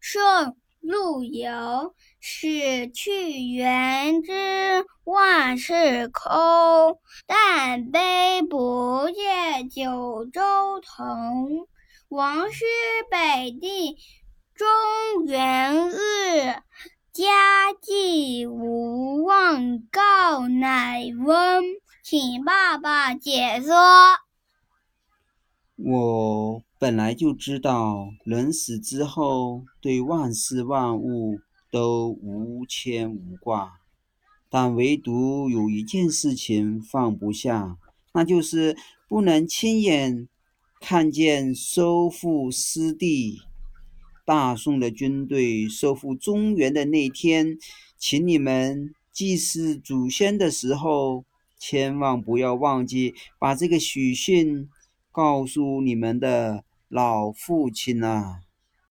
宋陆游：“死去元知万事空，但悲不见九州同。王师北地中原日，家祭无忘告乃翁。”请爸爸解说。我本来就知道，人死之后对万事万物都无牵无挂，但唯独有一件事情放不下，那就是不能亲眼看见收复失地。大宋的军队收复中原的那天，请你们祭祀祖先的时候。千万不要忘记把这个喜讯告诉你们的老父亲啊！